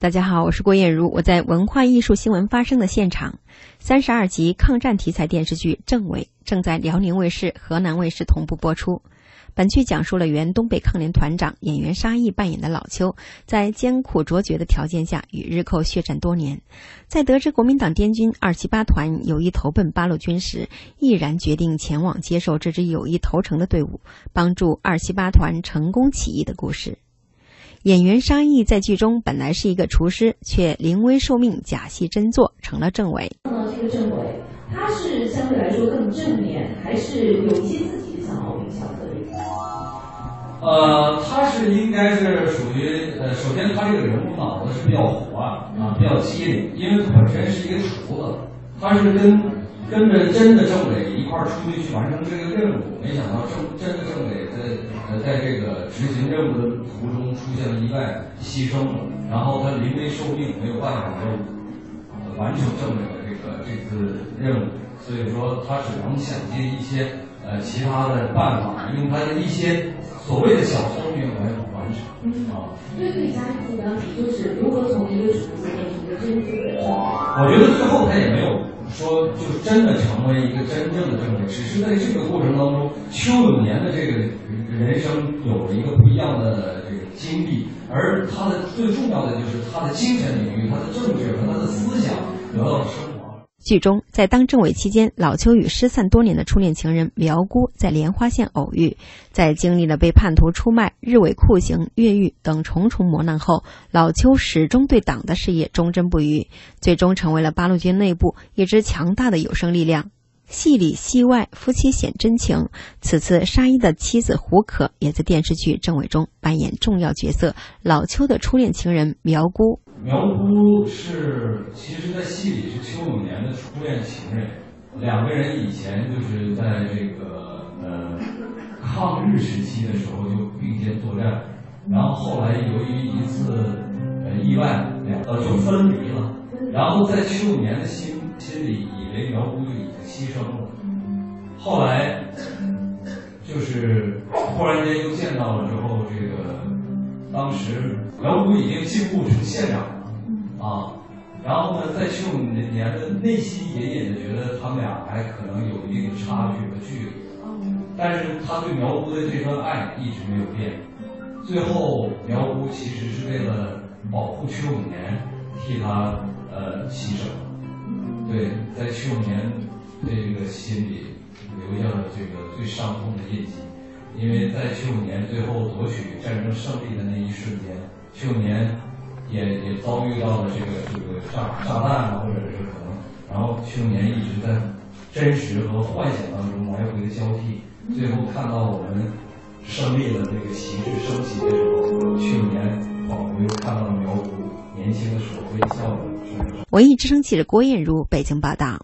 大家好，我是郭艳茹，我在文化艺术新闻发生的现场。三十二集抗战题材电视剧《政委》正在辽宁卫视、河南卫视同步播出。本剧讲述了原东北抗联团长演员沙溢扮演的老邱，在艰苦卓绝的条件下与日寇血战多年，在得知国民党滇军二七八团有意投奔八路军时，毅然决定前往接受这支有意投诚的队伍，帮助二七八团成功起义的故事。演员沙溢在剧中本来是一个厨师，却临危受命，假戏真做，成了政委。碰到这个政委，他是相对来说更正面，还是有一些自己的小毛病、小特点？呃，他是应该是属于呃，首先他这个人物脑子是比较活啊，比较机灵，因为他本身是一个厨子，他是跟跟着真的政委一块儿出去去完成这个任务，没想到政真的政委在呃在这个执行任务的途中出现了意外，牺牲了，然后他临危受命，没有办法就完成政委的这个这次任务，所以说他只能想尽一些呃其他的办法，用他的一些所谓的小聪明来完成嗯啊。对对，家庭来讲，就是如何从一个厨子变成一个真正的政委？我觉得最后他也没有说就真的成为一个真正的政委，只是在这个过程当中，邱永年的这个人生有了一个不一样的这个经历，而他的最重要的就是他的精神领域、他的政治和他的思想得到了升华。剧中，在当政委期间，老邱与失散多年的初恋情人苗姑在莲花县偶遇，在经历了被叛徒出卖、日伪酷刑、越狱等重重磨难后，老邱始终对党的事业忠贞不渝，最终成为了八路军内部一支强大的有生力量。戏里戏外，夫妻显真情。此次沙溢的妻子胡可也在电视剧《政委》中扮演重要角色，老邱的初恋情人苗姑。苗姑是，其实，在戏里是邱永年的初恋情人，两个人以前就是在这个呃抗日时期的时候就并肩作战，然后后来由于一次呃意外，两个就分离了，然后在邱永年的心心里以为苗姑就已经牺牲了，后来就是忽然间又见到了之后，这个当时苗姑已经进步成县长了啊，然后呢，在邱永年的内心隐隐的觉得他们俩还可能有一定的差距和距离，但是他对苗姑的这份爱一直没有变。最后，苗姑其实是为了保护邱永年，替他呃牺牲。对，在邱永年这个心里留下了这个最伤痛的印记，因为在七五年最后夺取战争胜利的那一瞬间，七五年也也遭遇到了这个这个炸炸弹啊，或者是可能，然后邱永年一直在真实和幻想当中来回的交替，最后看到我们胜利的这个旗帜升起的时候，邱永年仿佛又看到了苗族年轻的时候微笑的。文艺之声记者郭艳茹北京报道。